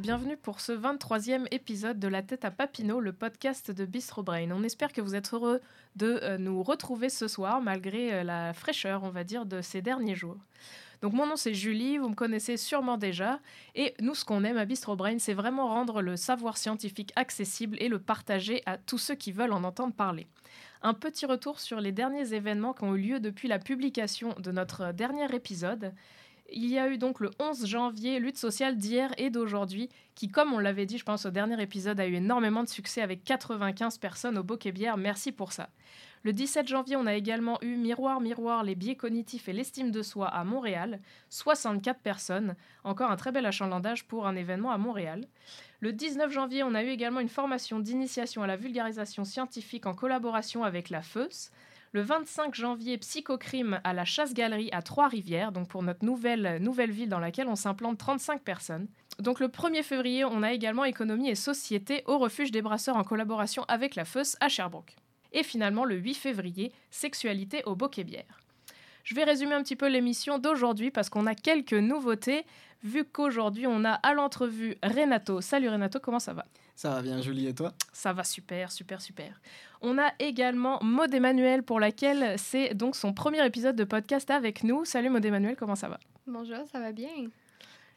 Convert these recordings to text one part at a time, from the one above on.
Bienvenue pour ce 23e épisode de La tête à Papineau, le podcast de Bistro Brain. On espère que vous êtes heureux de euh, nous retrouver ce soir malgré euh, la fraîcheur, on va dire, de ces derniers jours. Donc mon nom c'est Julie, vous me connaissez sûrement déjà, et nous ce qu'on aime à Bistro Brain, c'est vraiment rendre le savoir scientifique accessible et le partager à tous ceux qui veulent en entendre parler. Un petit retour sur les derniers événements qui ont eu lieu depuis la publication de notre dernier épisode. Il y a eu donc le 11 janvier lutte sociale d'hier et d'aujourd'hui qui, comme on l'avait dit, je pense au dernier épisode, a eu énormément de succès avec 95 personnes au Bokeh Bière. Merci pour ça. Le 17 janvier, on a également eu Miroir, Miroir, les biais cognitifs et l'estime de soi à Montréal. 64 personnes. Encore un très bel achalandage pour un événement à Montréal. Le 19 janvier, on a eu également une formation d'initiation à la vulgarisation scientifique en collaboration avec la FEUS. Le 25 janvier, Psychocrime à la Chasse-Galerie à Trois-Rivières, donc pour notre nouvelle, nouvelle ville dans laquelle on s'implante 35 personnes. Donc le 1er février, on a également Économie et Société au refuge des brasseurs en collaboration avec la FEUS à Sherbrooke. Et finalement, le 8 février, Sexualité au Bokeh Bière. Je vais résumer un petit peu l'émission d'aujourd'hui parce qu'on a quelques nouveautés, vu qu'aujourd'hui on a à l'entrevue Renato. Salut Renato, comment ça va? Ça va bien, Julie, et toi? Ça va super, super, super. On a également Maud Emmanuel pour laquelle c'est donc son premier épisode de podcast avec nous. Salut Maud Emmanuel, comment ça va? Bonjour, ça va bien?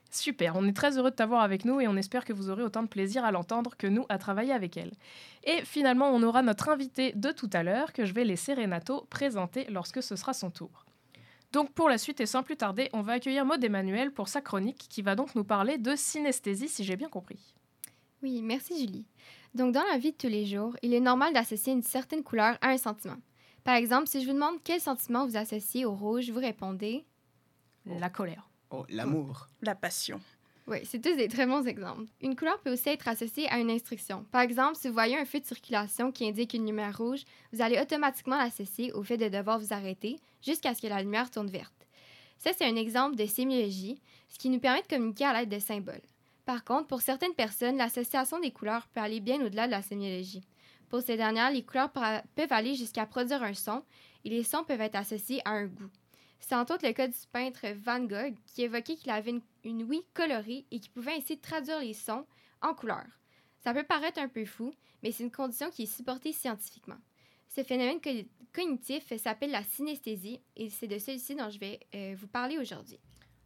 Super, on est très heureux de t'avoir avec nous et on espère que vous aurez autant de plaisir à l'entendre que nous à travailler avec elle. Et finalement, on aura notre invité de tout à l'heure que je vais laisser Renato présenter lorsque ce sera son tour. Donc pour la suite et sans plus tarder, on va accueillir Maud Emmanuel pour sa chronique qui va donc nous parler de synesthésie si j'ai bien compris. Oui, merci Julie. Donc, dans la vie de tous les jours, il est normal d'associer une certaine couleur à un sentiment. Par exemple, si je vous demande quel sentiment vous associez au rouge, vous répondez La colère. Oh, l'amour. La passion. Oui, c'est tous des très bons exemples. Une couleur peut aussi être associée à une instruction. Par exemple, si vous voyez un feu de circulation qui indique une lumière rouge, vous allez automatiquement l'associer au fait de devoir vous arrêter jusqu'à ce que la lumière tourne verte. Ça, c'est un exemple de sémiologie, ce qui nous permet de communiquer à l'aide de symboles. Par contre, pour certaines personnes, l'association des couleurs peut aller bien au-delà de la sémiologie. Pour ces dernières, les couleurs peuvent aller jusqu'à produire un son et les sons peuvent être associés à un goût. C'est entre autres le cas du peintre Van Gogh qui évoquait qu'il avait une, une ouïe colorée et qui pouvait ainsi traduire les sons en couleurs. Ça peut paraître un peu fou, mais c'est une condition qui est supportée scientifiquement. Ce phénomène co- cognitif s'appelle la synesthésie et c'est de celui-ci dont je vais euh, vous parler aujourd'hui.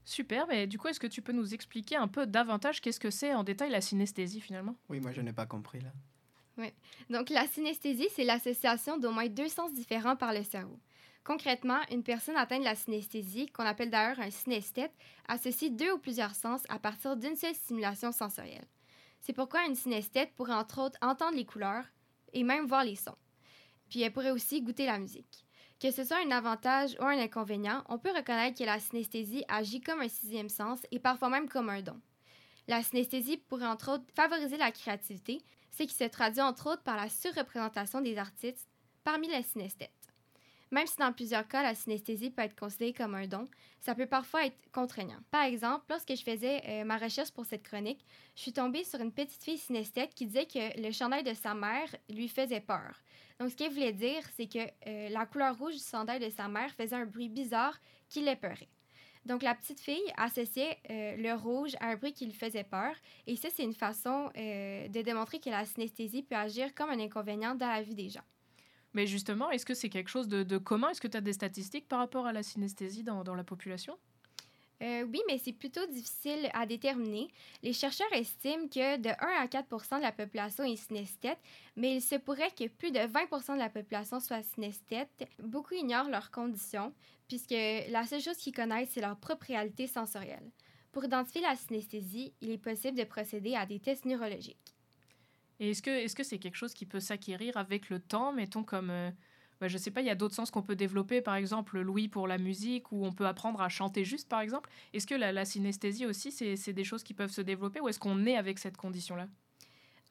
Super, mais du coup, est-ce que tu peux nous expliquer un peu davantage qu'est-ce que c'est en détail la synesthésie finalement? Oui, moi, je n'ai pas compris, là. Donc, la synesthésie, c'est l'association d'au moins deux sens différents par le cerveau. Concrètement, une personne atteinte de la synesthésie, qu'on appelle d'ailleurs un synesthète, associe deux ou plusieurs sens à partir d'une seule stimulation sensorielle. C'est pourquoi une synesthète pourrait entre autres entendre les couleurs et même voir les sons. Puis elle pourrait aussi goûter la musique. Que ce soit un avantage ou un inconvénient, on peut reconnaître que la synesthésie agit comme un sixième sens et parfois même comme un don. La synesthésie pourrait entre autres favoriser la créativité, ce qui se traduit entre autres par la surreprésentation des artistes parmi les synesthètes. Même si dans plusieurs cas, la synesthésie peut être considérée comme un don, ça peut parfois être contraignant. Par exemple, lorsque je faisais euh, ma recherche pour cette chronique, je suis tombée sur une petite fille synesthète qui disait que le chandail de sa mère lui faisait peur. Donc, ce qu'elle voulait dire, c'est que euh, la couleur rouge du chandail de sa mère faisait un bruit bizarre qui l'épeurait. Donc, la petite fille associait euh, le rouge à un bruit qui lui faisait peur. Et ça, c'est une façon de démontrer que la synesthésie peut agir comme un inconvénient dans la vie des gens. Mais justement, est-ce que c'est quelque chose de, commun? Est-ce que tu as des statistiques par rapport à la synesthésie dans, dans la population? Euh, oui, mais c'est plutôt difficile à déterminer. Les chercheurs estiment que de 1 à 4% de la population est synesthète, mais il se pourrait que plus de 20% de la population soit synesthète. Beaucoup ignorent leurs conditions, puisque la seule chose qu'ils connaissent, c'est leur propre réalité sensorielle. Pour identifier la synesthésie, il est possible de procéder à des tests neurologiques. Et est-ce que c'est quelque chose qui peut s'acquérir avec le temps, mettons comme euh, bah, je sais pas, il y a d'autres sens qu'on peut développer, par exemple l'ouïe pour la musique, ou on peut apprendre à chanter juste, par exemple. Est-ce que la, la synesthésie aussi, c'est des choses qui peuvent se développer, ou est-ce qu'on est avec cette condition-là?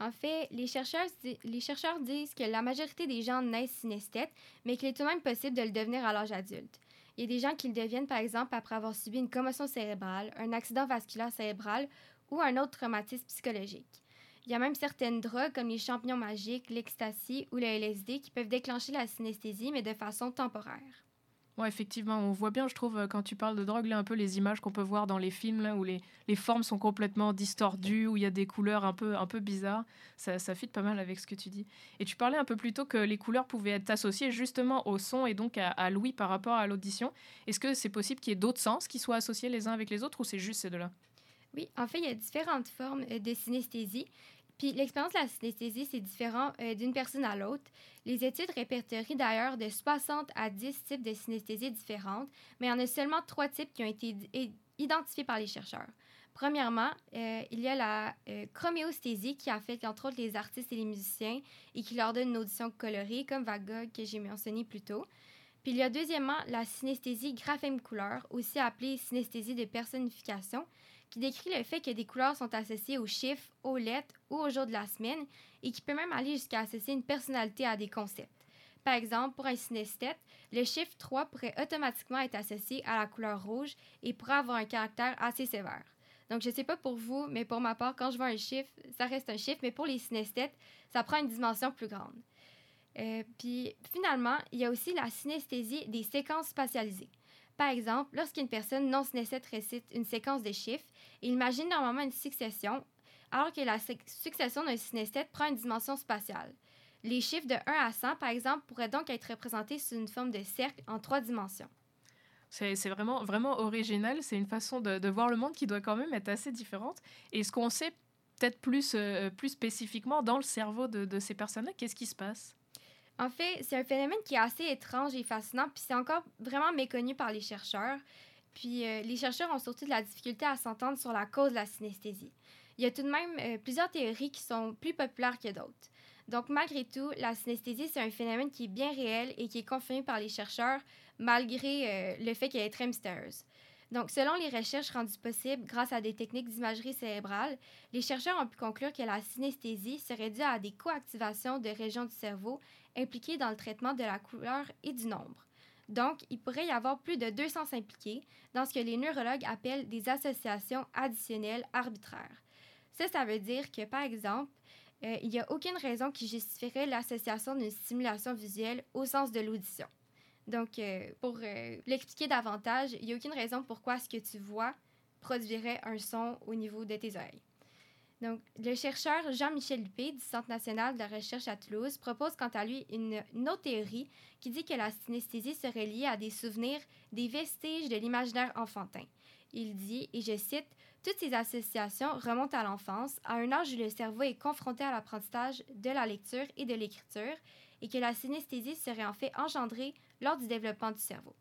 En fait, les chercheurs, les chercheurs disent que la majorité des gens naissent synesthètes, mais qu'il est tout de même possible de le devenir à l'âge adulte. Il y a des gens qui le deviennent, par exemple, après avoir subi une commotion cérébrale, un accident vasculaire cérébral ou un autre traumatisme psychologique. Il y a même certaines drogues comme les champignons magiques, l'ecstasy ou le LSD qui peuvent déclencher la synesthésie, mais de façon temporaire. Ouais, effectivement, on voit bien, je trouve, euh, quand tu parles de drogue, là, un peu les images qu'on peut voir dans les films, là, où les, les formes sont complètement distordues, où il y a des couleurs un peu, un peu bizarres. Ça, ça fit pas mal avec ce que tu dis. Et tu parlais un peu plus tôt que les couleurs pouvaient être associées justement au son et donc à, à l'ouïe par rapport à l'audition. Est-ce que c'est possible qu'il y ait d'autres sens qui soient associés les uns avec les autres, ou c'est juste ces deux-là? Oui, en fait, il y a différentes formes euh, de synesthésie. Puis l'expérience de la synesthésie, c'est différent euh, d'une personne à l'autre. Les études répertorient d'ailleurs de 60 à 10 types de synesthésie différentes, mais il y en a seulement trois types qui ont été identifiés par les chercheurs. Premièrement, euh, il y a la euh, chroméosthésie qui affecte entre autres les artistes et les musiciens et qui leur donne une audition colorée, comme Van Gogh que j'ai mentionné plus tôt. Puis il y a deuxièmement la synesthésie graphème-couleur, aussi appelée synesthésie de personnification, qui décrit le fait que des couleurs sont associées aux chiffres, aux lettres ou aux jours de la semaine et qui peut même aller jusqu'à associer une personnalité à des concepts. Par exemple, pour un synesthète, le chiffre 3 pourrait automatiquement être associé à la couleur rouge et pourrait avoir un caractère assez sévère. Donc, je ne sais pas pour vous, mais pour ma part, quand je vois un chiffre, ça reste un chiffre, mais pour les synesthètes, ça prend une dimension plus grande. Euh, puis, finalement, il y a aussi la synesthésie des séquences spatialisées. Par exemple, lorsqu'une personne non synesthète récite une séquence de chiffres, il imagine normalement une succession, alors que la suc- succession d'un synesthète prend une dimension spatiale. Les chiffres de 1 à 100, par exemple, pourraient donc être représentés sous une forme de cercle en trois dimensions. C'est vraiment, vraiment original. C'est une façon de, de voir le monde qui doit quand même être assez différente. Et ce qu'on sait peut-être plus, euh, plus spécifiquement dans le cerveau de, de ces personnes-là, qu'est-ce qui se passe? En fait, c'est un phénomène qui est assez étrange et fascinant, puis c'est encore vraiment méconnu par les chercheurs. Puis euh, les chercheurs ont surtout de la difficulté à s'entendre sur la cause de la synesthésie. Il y a tout de même euh, plusieurs théories qui sont plus populaires que d'autres. Donc, malgré tout, la synesthésie, c'est un phénomène qui est bien réel et qui est confirmé par les chercheurs, malgré euh, le fait qu'elle est très mystérieuse. Donc, selon les recherches rendues possibles grâce à des techniques d'imagerie cérébrale, les chercheurs ont pu conclure que la synesthésie serait due à des coactivations de régions du cerveau impliquées dans le traitement de la couleur et du nombre. Donc, il pourrait y avoir plus de 200 impliqués dans ce que les neurologues appellent des associations additionnelles arbitraires. Ça, ça veut dire que, par exemple, euh, il n'y a aucune raison qui justifierait l'association d'une stimulation visuelle au sens de l'audition. Donc, euh, pour euh, l'expliquer davantage, il n'y a aucune raison pourquoi ce que tu vois produirait un son au niveau de tes oreilles. Donc, le chercheur Jean-Michel Lupé du Centre national de la recherche à Toulouse propose quant à lui une autre théorie qui dit que la synesthésie serait liée à des souvenirs, des vestiges de l'imaginaire enfantin. Il dit, et je cite, Toutes ces associations remontent à l'enfance, à un âge où le cerveau est confronté à l'apprentissage de la lecture et de l'écriture, et que la synesthésie serait en fait engendrée lors du développement du cerveau.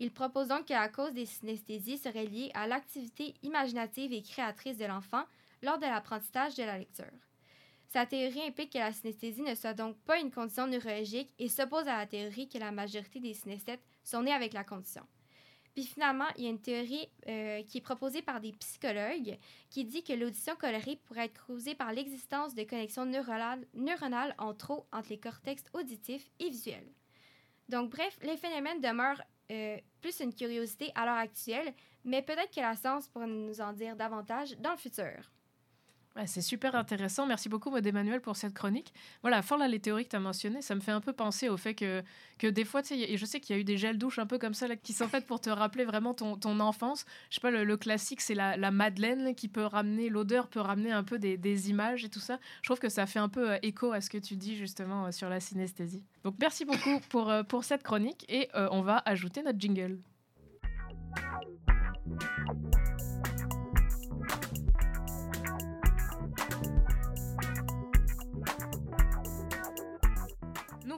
Il propose donc que la cause des synesthésies serait liée à l'activité imaginative et créatrice de l'enfant lors de l'apprentissage de la lecture. Sa théorie implique que la synesthésie ne soit donc pas une condition neurologique et s'oppose à la théorie que la majorité des synesthètes sont nés avec la condition. Puis finalement, il y a une théorie euh, qui est proposée par des psychologues qui dit que l'audition colorée pourrait être causée par l'existence de connexions neuronales, neuronales en trop entre les cortex auditifs et visuels. Donc bref, les phénomènes demeurent euh, plus une curiosité à l'heure actuelle, mais peut-être que la science pourrait nous en dire davantage dans le futur. C'est super intéressant. Merci beaucoup, Maud Emmanuel, pour cette chronique. Voilà, fort là, les théories que tu as mentionnées, ça me fait un peu penser au fait que, que des fois, tu sais, et je sais qu'il y a eu des gels douches un peu comme ça là, qui sont faits pour te rappeler vraiment ton, ton enfance. Je sais pas, le, classique, c'est la, la Madeleine qui peut ramener, l'odeur peut ramener un peu des, images et tout ça. Je trouve que ça fait un peu euh, écho à ce que tu dis justement euh, sur la synesthésie. Donc, merci beaucoup pour, euh, pour cette chronique et on va ajouter notre jingle.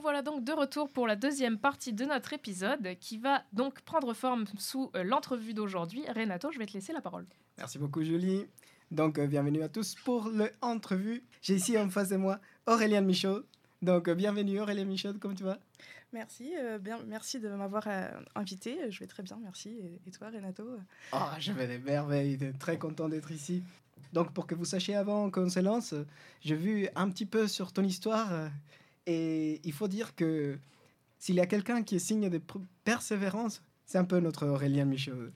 Nous voilà donc de retour pour la deuxième partie de notre épisode qui va donc prendre forme sous euh, l'entrevue d'aujourd'hui. Renato, je vais te laisser la parole. Merci beaucoup, Julie. Donc, euh, bienvenue à tous pour l'entrevue. J'ai ici en face de moi Aurélien Michaud. Donc, euh, bienvenue Aurélien Michaud, comment tu vas? Merci, euh, bien, merci de m'avoir euh, invité. Je vais très bien, merci. Et, et toi, Renato? Oh, je vais des merveilles, très content d'être ici. Donc, pour que vous sachiez avant qu'on se lance, j'ai vu un petit peu sur ton histoire euh, et il faut dire que s'il y a quelqu'un qui est signe de persévérance, c'est un peu notre Aurélien Michaud.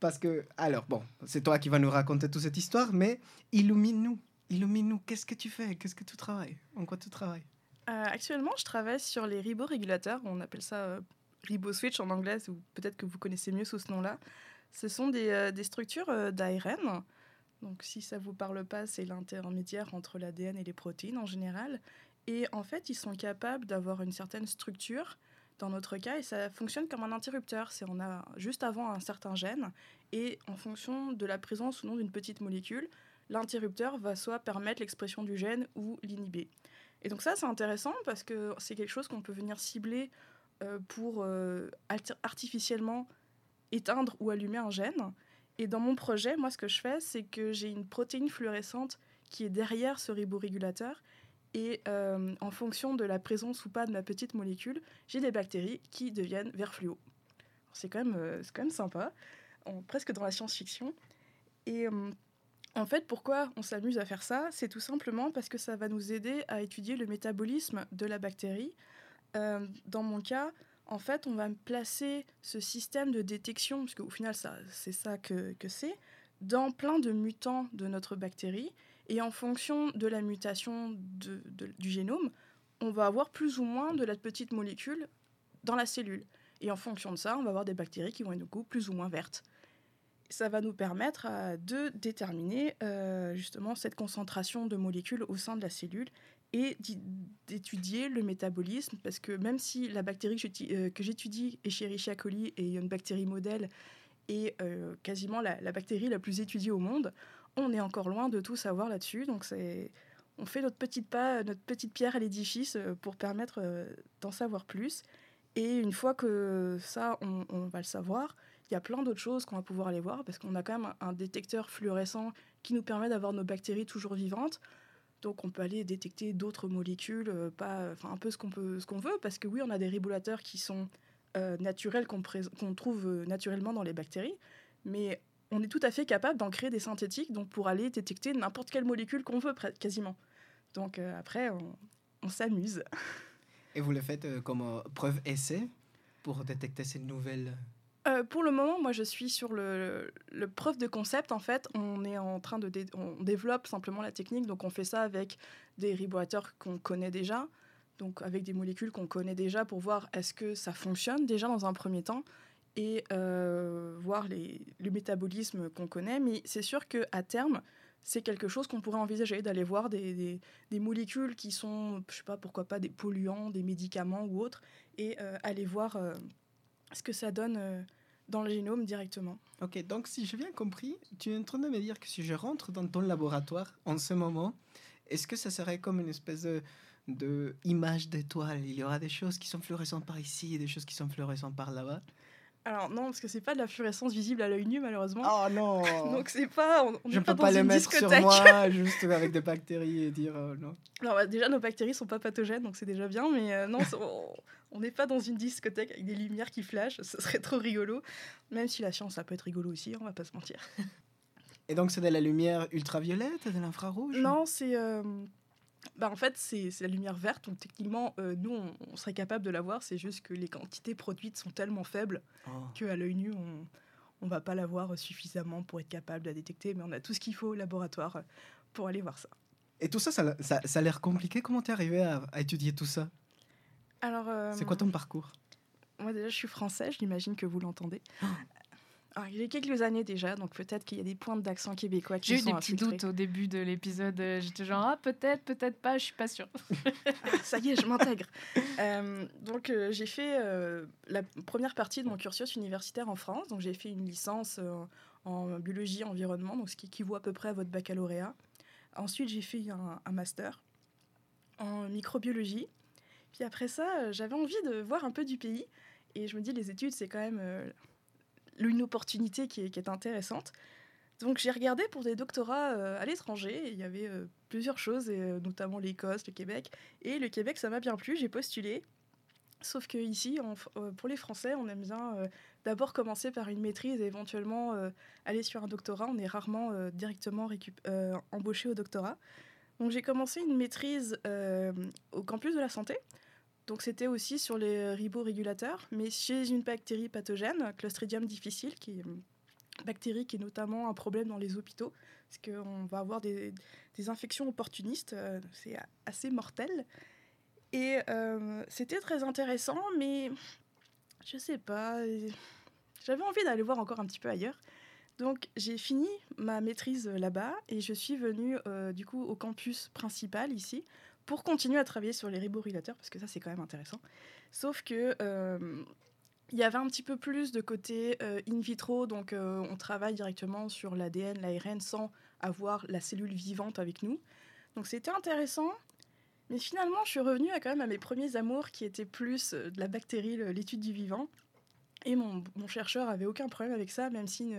Parce que, alors, bon, c'est toi qui vas nous raconter toute cette histoire, mais illumine-nous. Illumine-nous. Qu'est-ce que tu fais? Qu'est-ce que tu travailles? En quoi tu travailles? Euh, Actuellement, je travaille sur les riborégulateurs. On appelle ça euh, riboswitch en anglais, ou peut-être que vous connaissez mieux sous ce nom-là. Ce sont des, euh, des structures d'ARN. Donc, si ça vous parle pas, c'est l'intermédiaire entre l'ADN et les protéines en général. Et en fait, ils sont capables d'avoir une certaine structure dans notre cas, et ça fonctionne comme un interrupteur. C'est on a juste avant un certain gène, et en fonction de la présence ou non d'une petite molécule, l'interrupteur va soit permettre l'expression du gène ou l'inhiber. Et donc ça, c'est intéressant parce que c'est quelque chose qu'on peut venir cibler euh, pour euh, artificiellement éteindre ou allumer un gène. Et dans mon projet, moi, ce que je fais, c'est que j'ai une protéine fluorescente qui est derrière ce riborégulateur. Et euh, en fonction de la présence ou pas de ma petite molécule, j'ai des bactéries qui deviennent vert fluo. C'est quand, même, euh, quand même sympa, presque dans la science-fiction. Et euh, en fait, pourquoi on s'amuse à faire ça? C'est tout simplement parce que ça va nous aider à étudier le métabolisme de la bactérie. Dans mon cas, en fait, on va placer ce système de détection, parce qu'au final, c'est ça que, que c'est, dans plein de mutants de notre bactérie. Et en fonction de la mutation du génome, on va avoir plus ou moins de la petite molécule dans la cellule. Et en fonction de ça, on va avoir des bactéries qui vont être du coup plus ou moins vertes. Ça va nous permettre euh, de déterminer euh, justement cette concentration de molécules au sein de la cellule et d'étudier le métabolisme parce que même si la bactérie que j'étu- euh, j'étudie Escherichia coli est une bactérie modèle et euh, quasiment la, bactérie la plus étudiée au monde, on est encore loin de tout savoir là-dessus. Donc c'est on fait notre petite pas, notre petite pierre à l'édifice euh, pour permettre euh, d'en savoir plus. Et une fois que ça, on, va le savoir, il y a plein d'autres choses qu'on va pouvoir aller voir parce qu'on a quand même un, détecteur fluorescent qui nous permet d'avoir nos bactéries toujours vivantes. Donc on peut aller détecter d'autres molécules, euh, pas, enfin un peu ce qu'on peut, ce qu'on veut, parce que oui, on a des régulateurs qui sont euh, qu'on trouve euh, naturellement dans les bactéries, mais on est tout à fait capable d'en créer des synthétiques, donc pour aller détecter n'importe quelle molécule qu'on veut, quasiment. Donc euh, après, on, on s'amuse. Et vous le faites euh, comme euh, preuve essai pour détecter ces nouvelles? Pour le moment, moi, je suis sur le, le preuve de concept. En fait, on est en train de dé- on développe simplement la technique. Donc, on fait ça avec des riboateurs qu'on connaît déjà, donc avec des molécules qu'on connaît déjà pour voir est-ce que ça fonctionne déjà dans un premier temps et euh, voir le métabolisme qu'on connaît. Mais c'est sûr que à terme, c'est quelque chose qu'on pourrait envisager d'aller voir des, des- molécules qui sont, je sais pas, pourquoi pas des polluants, des médicaments ou autres, et euh, aller voir euh, ce que ça donne dans le génome directement. Ok, donc si j'ai bien compris, tu es en train de me dire que si je rentre dans ton laboratoire en ce moment, est-ce que ça serait comme une espèce de, de image d'étoile Il y aura des choses qui sont fluorescentes par ici et des choses qui sont fluorescentes par là-bas Alors non, parce que c'est pas de la fluorescence visible à l'œil nu malheureusement. Oh non Donc c'est pas, on, on Je pas peux pas le une mettre sur moi juste avec des bactéries et dire oh, non. Alors bah, déjà nos bactéries sont pas pathogènes, donc c'est déjà bien, mais euh, non, on n'est pas dans une discothèque avec des lumières qui flashent, ce serait trop rigolo. Même si la science, ça peut être rigolo aussi, on va pas se mentir. Et donc c'est de la lumière ultraviolette, de l'infrarouge? Non, c'est. euh, Bah, en fait, c'est la lumière verte, donc techniquement, euh, nous, on, on serait capable de la voir, c'est juste que les quantités produites sont tellement faibles Oh. qu'à l'œil nu, on on va pas la voir suffisamment pour être capable de la détecter, mais on a tout ce qu'il faut au laboratoire pour aller voir ça. Et tout ça, ça, ça- ça a l'air compliqué. Comment t'es arrivé à, à étudier tout ça? Alors, euh, C'est quoi ton parcours? Moi, déjà, je suis française, j'imagine que vous l'entendez. Alors, j'ai quelques années déjà, donc peut-être qu'il y a des pointes d'accent québécois qui J'ai eu des petits infiltrés. doutes au début de l'épisode. euh, J'étais genre, ah, peut-être, peut-être pas, je suis pas sûre. Ah, ça y est, je m'intègre. Euh, donc, euh, j'ai fait euh, la première partie de mon cursus universitaire en France. Donc, j'ai fait une licence en biologie environnement, donc ce qui équivaut à peu près à votre baccalauréat. Ensuite, j'ai fait un, un master en microbiologie. Puis après ça, j'avais envie de voir un peu du pays. Et je me dis, les études, c'est quand même une opportunité qui est, intéressante. Donc j'ai regardé pour des doctorats euh, à l'étranger. Il y avait euh, plusieurs choses, et, euh, notamment l'Écosse, le Québec. Et le Québec, ça m'a bien plu. J'ai postulé. Sauf que ici, pour les Français, on aime bien d'abord commencer par une maîtrise et éventuellement aller sur un doctorat. On est rarement directement embauché au doctorat. Donc j'ai commencé une maîtrise au campus de la santé. Donc c'était aussi sur les riborégulateurs, mais chez une bactérie pathogène, Clostridium difficile, qui est une bactérie qui est notamment un problème dans les hôpitaux, parce qu'on va avoir des, infections opportunistes, euh, c'est assez mortel. Et euh, c'était très intéressant, mais je sais pas, j'avais envie d'aller voir encore un petit peu ailleurs. Donc j'ai fini ma maîtrise là-bas et je suis venue euh, du coup au campus principal ici pour continuer à travailler sur les riborégulateurs parce que ça c'est quand même intéressant. Sauf que euh, il y avait un petit peu plus de côté euh, in vitro, donc euh, on travaille directement sur l'ADN, l'ARN sans avoir la cellule vivante avec nous. Donc c'était intéressant, mais finalement je suis revenue à quand même à mes premiers amours qui étaient plus de la bactérie, l'étude du vivant. Et mon, mon chercheur avait aucun problème avec ça, même si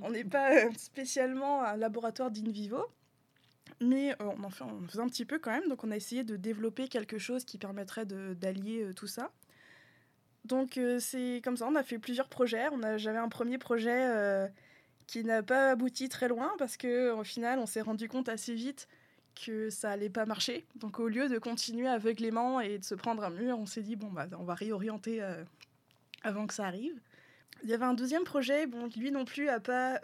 on n'est pas spécialement un laboratoire d'in vivo. Mais euh, on en fait, on faisait un petit peu quand même, donc on a essayé de développer quelque chose qui permettrait d'allier euh, tout ça. Donc euh, c'est comme ça, on a fait plusieurs projets. J'avais un premier projet qui n'a pas abouti très loin parce que au final, on s'est rendu compte assez vite que ça allait pas marcher. Donc au lieu de continuer aveuglément et de se prendre un mur, on s'est dit bon bah on va réorienter avant que ça arrive. Il y avait un deuxième projet, bon lui non plus a pas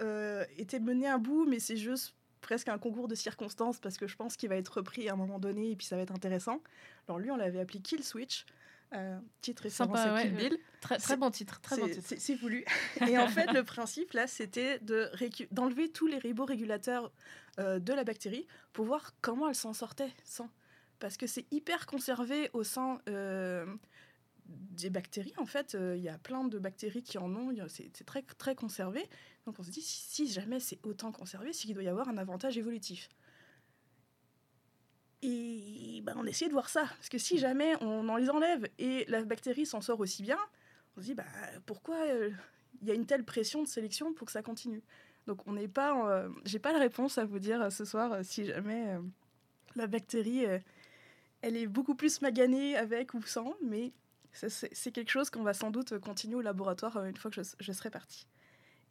été mené à bout, mais c'est juste presque un concours de circonstances parce que je pense qu'il va être repris à un moment donné et puis ça va être intéressant. Alors lui, on l'avait appelé Kill Switch, euh, titre référence Sympa, à Kill ouais. Bill. Très, bon titre, très bon titre. C'est voulu. Et en fait, le principe, là, c'était de d'enlever tous les riborégulateurs euh, de la bactérie pour voir comment elle s'en sortait sans. Parce que c'est hyper conservé au sein euh, des bactéries. En fait, euh, il y a plein de bactéries qui en ont. C'est très, très conservé. Donc on se dit, si, si jamais c'est autant conservé, c'est qu'il doit y avoir un avantage évolutif. Et ben, on essayait de voir ça. Parce que si jamais on en les enlève et la bactérie s'en sort aussi bien, on se dit bah, pourquoi euh, il y a une telle pression de sélection pour que ça continue? Donc on n'est pas, euh, j'ai pas la réponse à vous dire euh, ce soir si jamais la bactérie, elle est beaucoup plus maganée avec ou sans, mais c'est quelque chose qu'on va sans doute continuer au laboratoire euh, une fois que je, serai partie.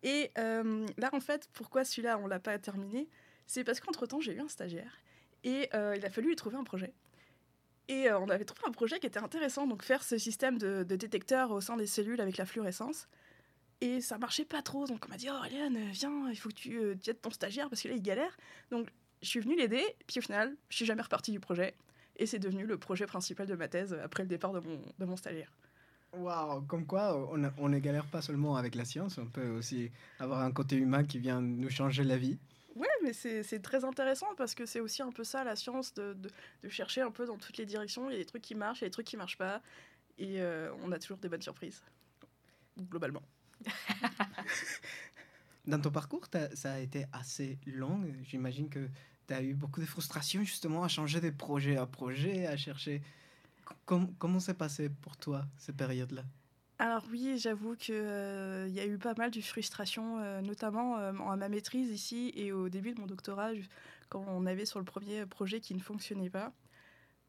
Et euh, là en fait, pourquoi celui-là on l'a pas terminé, c'est parce qu'entre temps j'ai eu un stagiaire et euh, il a fallu lui trouver un projet. Et on avait trouvé un projet qui était intéressant, donc faire ce système de, de détecteur au sein des cellules avec la fluorescence. Et ça marchait pas trop, donc on m'a dit Oh, Léane, viens, il faut que tu, tu aides ton stagiaire parce que là il galère. Donc je suis venue l'aider, puis au final, je suis jamais repartie du projet. Et c'est devenu le projet principal de ma thèse après le départ de mon, de mon stagiaire. Waouh, comme quoi on, a- on ne galère pas seulement avec la science, on peut aussi avoir un côté humain qui vient nous changer la vie. Ouais, mais c'est très intéressant parce que c'est aussi un peu ça la science, de, de, de chercher un peu dans toutes les directions. Il y a des trucs qui marchent, il y a des trucs qui marchent pas. Et euh, on a toujours des bonnes surprises, globalement. Dans ton parcours, ça a été assez long. J'imagine que tu as eu beaucoup de frustration justement à changer de projet à projet, à chercher. Com- comment s'est passé pour toi cette période-là? Alors oui, j'avoue qu'il y a eu pas mal de frustration, euh, notamment euh, à ma maîtrise ici et au début de mon doctorat, quand on avait sur le premier projet qui ne fonctionnait pas.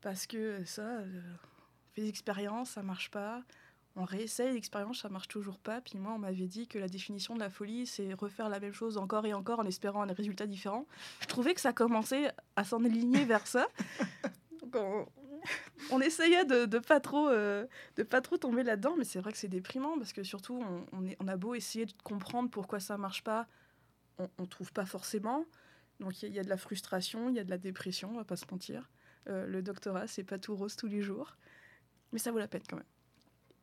Parce que ça, euh, on fait des expériences, ça marche pas. On réessaye l'expérience, ça marche toujours pas. Puis moi, on m'avait dit que la définition de la folie, c'est refaire la même chose encore et encore en espérant un résultat différent. Je trouvais que ça commençait à s'en aligner vers ça. Donc on, on essayait de, de pas trop... euh, de pas trop tomber là-dedans, mais c'est vrai que c'est déprimant parce que surtout, on, on est, on a beau essayer de comprendre pourquoi ça marche pas, on, on trouve pas forcément. Donc il y, a- il y a de la frustration, il y a de la dépression, on va pas se mentir. Euh, le doctorat, c'est pas tout rose tous les jours, mais ça vaut la peine quand même.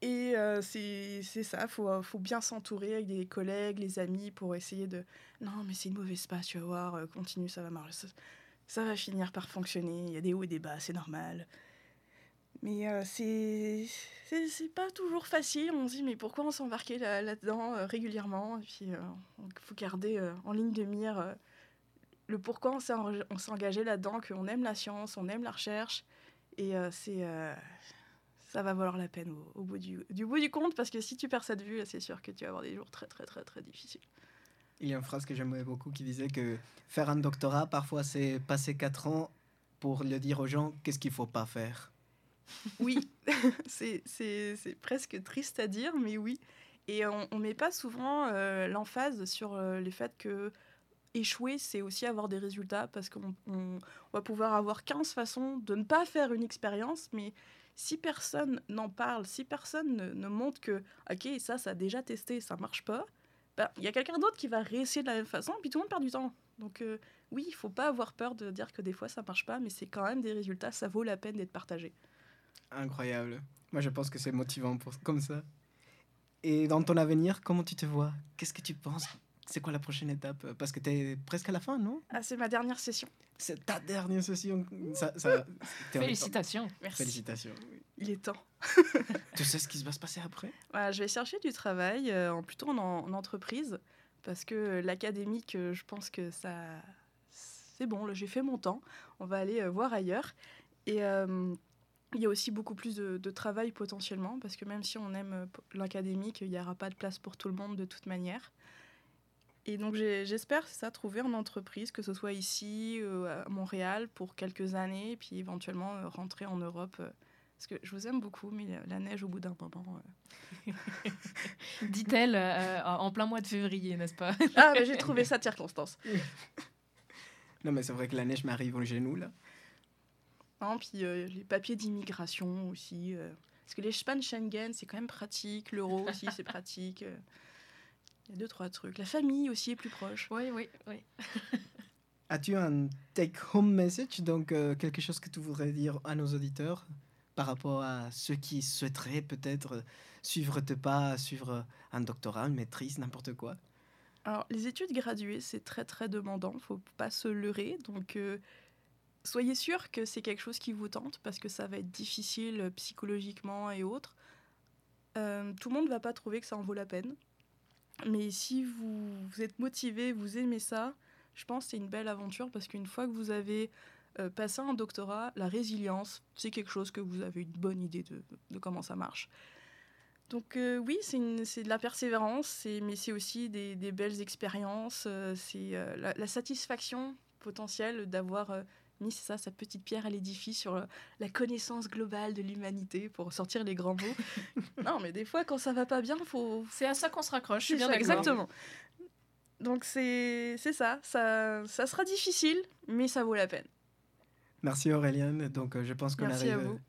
Et euh, c'est ça, faut, euh, faut bien s'entourer avec des collègues, les amis pour essayer de. Non, mais c'est une mauvaise passe, tu vas voir, euh, continue, ça va marcher. Ça, va finir par fonctionner, il y a des hauts et des bas, c'est normal. Mais euh, c'est pas toujours facile. On se dit, mais pourquoi on s'embarquait là- là-dedans euh, régulièrement? Et puis, il faut garder euh, en ligne de mire euh, le pourquoi on s'est engagé là-dedans, qu'on aime la science, on aime la recherche. Et euh, c'est euh, ça va valoir la peine au, au bout du, du bout du compte, parce que si tu perds de vue, c'est sûr que tu vas avoir des jours très, très, très, très difficiles. Il y a une phrase que j'aimais beaucoup qui disait que faire un doctorat, parfois, c'est passer quatre ans pour le dire aux gens qu'est-ce qu'il faut pas faire. Oui, c'est presque triste à dire, mais oui. Et on ne met pas souvent euh, l'emphase sur euh, le fait que échouer, c'est aussi avoir des résultats, parce qu'on on- on va pouvoir avoir 15 façons de ne pas faire une expérience, mais si personne n'en parle, si personne ne, montre que, ok, ça, ça a déjà testé, ça marche pas, ben, il y a quelqu'un d'autre qui va réessayer de la même façon, puis tout le monde perd du temps. Donc euh, oui, il faut pas avoir peur de dire que des fois ça marche pas, mais c'est quand même des résultats, ça vaut la peine d'être partagé. Incroyable. Moi, je pense que c'est motivant comme ça. Et dans ton avenir, comment tu te vois? Qu'est-ce que tu penses? C'est quoi la prochaine étape? Parce que tu es presque à la fin, non? Ah, c'est ma dernière session. C'est ta dernière session. Ça, ça, Félicitations. Merci. Félicitations. Il est temps. Tu sais ce qui va se passer après? Voilà, je vais chercher du travail, euh, en, plutôt en, en entreprise, parce que l'académique, euh, je pense que ça, c'est bon, j'ai fait mon temps. On va aller euh, voir ailleurs. Et euh, il y a aussi beaucoup plus de, de travail potentiellement, parce que même si on aime l'académique, il n'y aura pas de place pour tout le monde de toute manière. Et donc j'espère, c'est ça, trouver une entreprise, que ce soit ici, euh, à Montréal, pour quelques années, puis éventuellement euh, rentrer en Europe. euh, parce que je vous aime beaucoup, mais la- neige au bout d'un moment. euh, Dit-elle euh, en plein mois de février, n'est-ce pas? Ah, mais j'ai trouvé ça de circonstance. Non, mais c'est vrai que la neige m'arrive au genou, là. Hein, puis euh, les papiers d'immigration aussi. euh, parce que les Schengen, c'est quand même pratique. L'euro aussi, c'est pratique. Il y a deux, trois trucs. La famille aussi est plus proche. Oui, oui, oui. As-tu un take-home message, donc euh, quelque chose que tu voudrais dire à nos auditeurs par rapport à ceux qui souhaiteraient peut-être suivre tes pas, suivre un doctorat, une maîtrise, n'importe quoi? Alors, les études graduées, c'est très, très demandant. faut pas se leurrer. Donc, euh, soyez sûr que c'est quelque chose qui vous tente parce que ça va être difficile euh, psychologiquement et autres. Euh, tout le monde va pas trouver que ça en vaut la peine. Mais si vous, êtes motivé, vous aimez ça, je pense que c'est une belle aventure parce qu'une fois que vous avez euh, passé un doctorat, la résilience, c'est quelque chose que vous avez une bonne idée de, comment ça marche. Donc euh, oui, c'est de la persévérance, mais c'est aussi des, belles expériences, euh, c'est la satisfaction potentielle d'avoir euh, mis c'est ça, sa petite pierre à l'édifice sur euh, la connaissance globale de l'humanité, pour sortir les grands mots. non, mais des fois, quand ça va pas bien, faut, C'est à ça qu'on se raccroche, je suis c'est bien ça, d'accord. Exactement. Donc c'est ça, ça, ça sera difficile, mais ça vaut la peine. Merci Auréliane. Donc euh, je pense qu'on Merci arrive. à vous.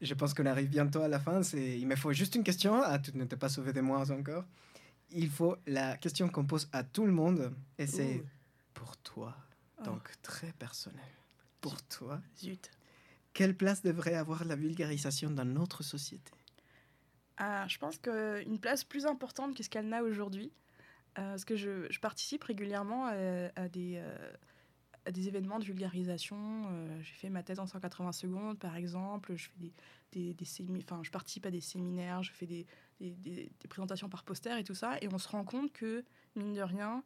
Je pense qu'on arrive bientôt à la fin. Il me faut juste une question. Ah, tu ne t'es pas sauvé de moi encore. Il faut la question qu'on pose à tout le monde, et c'est pour toi. Oh. Donc très personnel. Pour toi, Zut. quelle place devrait avoir la vulgarisation dans notre société? Ah, je pense qu'une place plus importante que ce qu'elle n'a aujourd'hui, euh, parce que je, je participe régulièrement à, à des, euh, à des événements de vulgarisation. euh, J'ai fait ma thèse en 180 secondes, par exemple. Je, fais des, des, des je participe à des séminaires, je fais des présentations par poster et tout ça. Et on se rend compte que, mine de rien,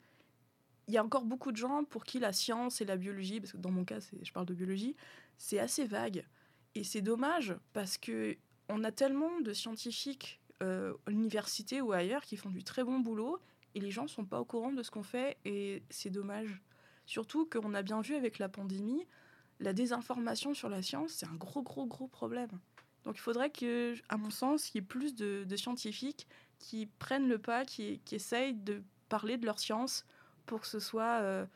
il y a encore beaucoup de gens pour qui la science et la biologie, parce que dans mon cas, je parle de biologie, c'est assez vague. Et c'est dommage parce que on a tellement de scientifiques euh, à l'université ou ailleurs qui font du très bon boulot et les gens sont pas au courant de ce qu'on fait et c'est dommage. Surtout qu'on a bien vu avec la pandémie, la désinformation sur la science, c'est un gros, gros, gros problème. Donc il faudrait que, à mon sens, il y ait plus de, scientifiques qui prennent le pas, qui essayent de parler de leur science pour que ce soit euh,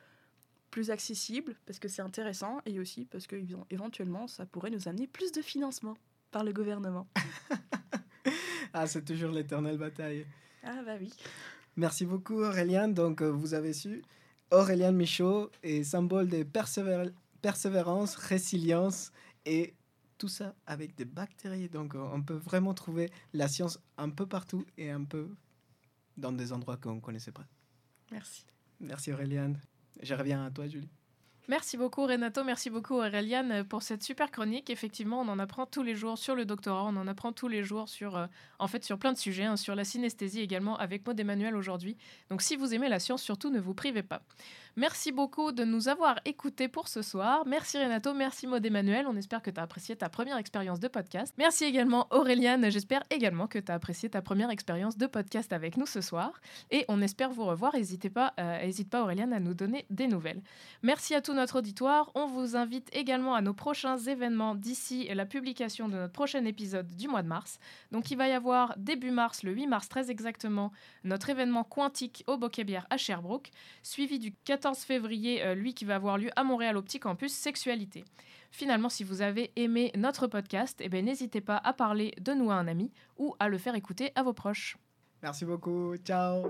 plus accessible, parce que c'est intéressant, et aussi parce que éventuellement, ça pourrait nous amener plus de financement par le gouvernement. Ah, c'est toujours l'éternelle bataille. Ah bah oui. Merci beaucoup Auréliane. Donc euh, vous avez su, Auréliane Michaud est symbole de persévér- persévérance, résilience et tout ça avec des bactéries. Donc euh, on peut vraiment trouver la science un peu partout et un peu dans des endroits qu'on ne connaissait pas. Merci. Merci Auréliane. Je reviens à toi Julie. Merci beaucoup Renato, merci beaucoup Aureliane pour cette super chronique. Effectivement, on en apprend tous les jours sur le doctorat, on en apprend tous les jours sur, euh, en fait, sur plein de sujets, hein, sur la synesthésie également avec Maud Emmanuel aujourd'hui. Donc si vous aimez la science, surtout ne vous privez pas. Merci beaucoup de nous avoir écoutés pour ce soir. Merci Renato, merci Maud Emmanuel. On espère que tu as apprécié ta première expérience de podcast. Merci également Auréliane. J'espère également que tu as apprécié ta première expérience de podcast avec nous ce soir. Et on espère vous revoir. N'hésitez pas, euh, pas Auréliane à nous donner des nouvelles. Merci à tout notre auditoire. On vous invite également à nos prochains événements d'ici la publication de notre prochain épisode du mois de mars. Donc il va y avoir début mars, le 8 mars très exactement, notre événement quantique au Boquet-Bière à Sherbrooke, suivi du 14 février, euh, lui qui va avoir lieu à Montréal au Petit Campus Sexualité. Finalement, si vous avez aimé notre podcast, eh n'hésitez pas à parler de nous à un ami ou à le faire écouter à vos proches. Merci beaucoup. Ciao.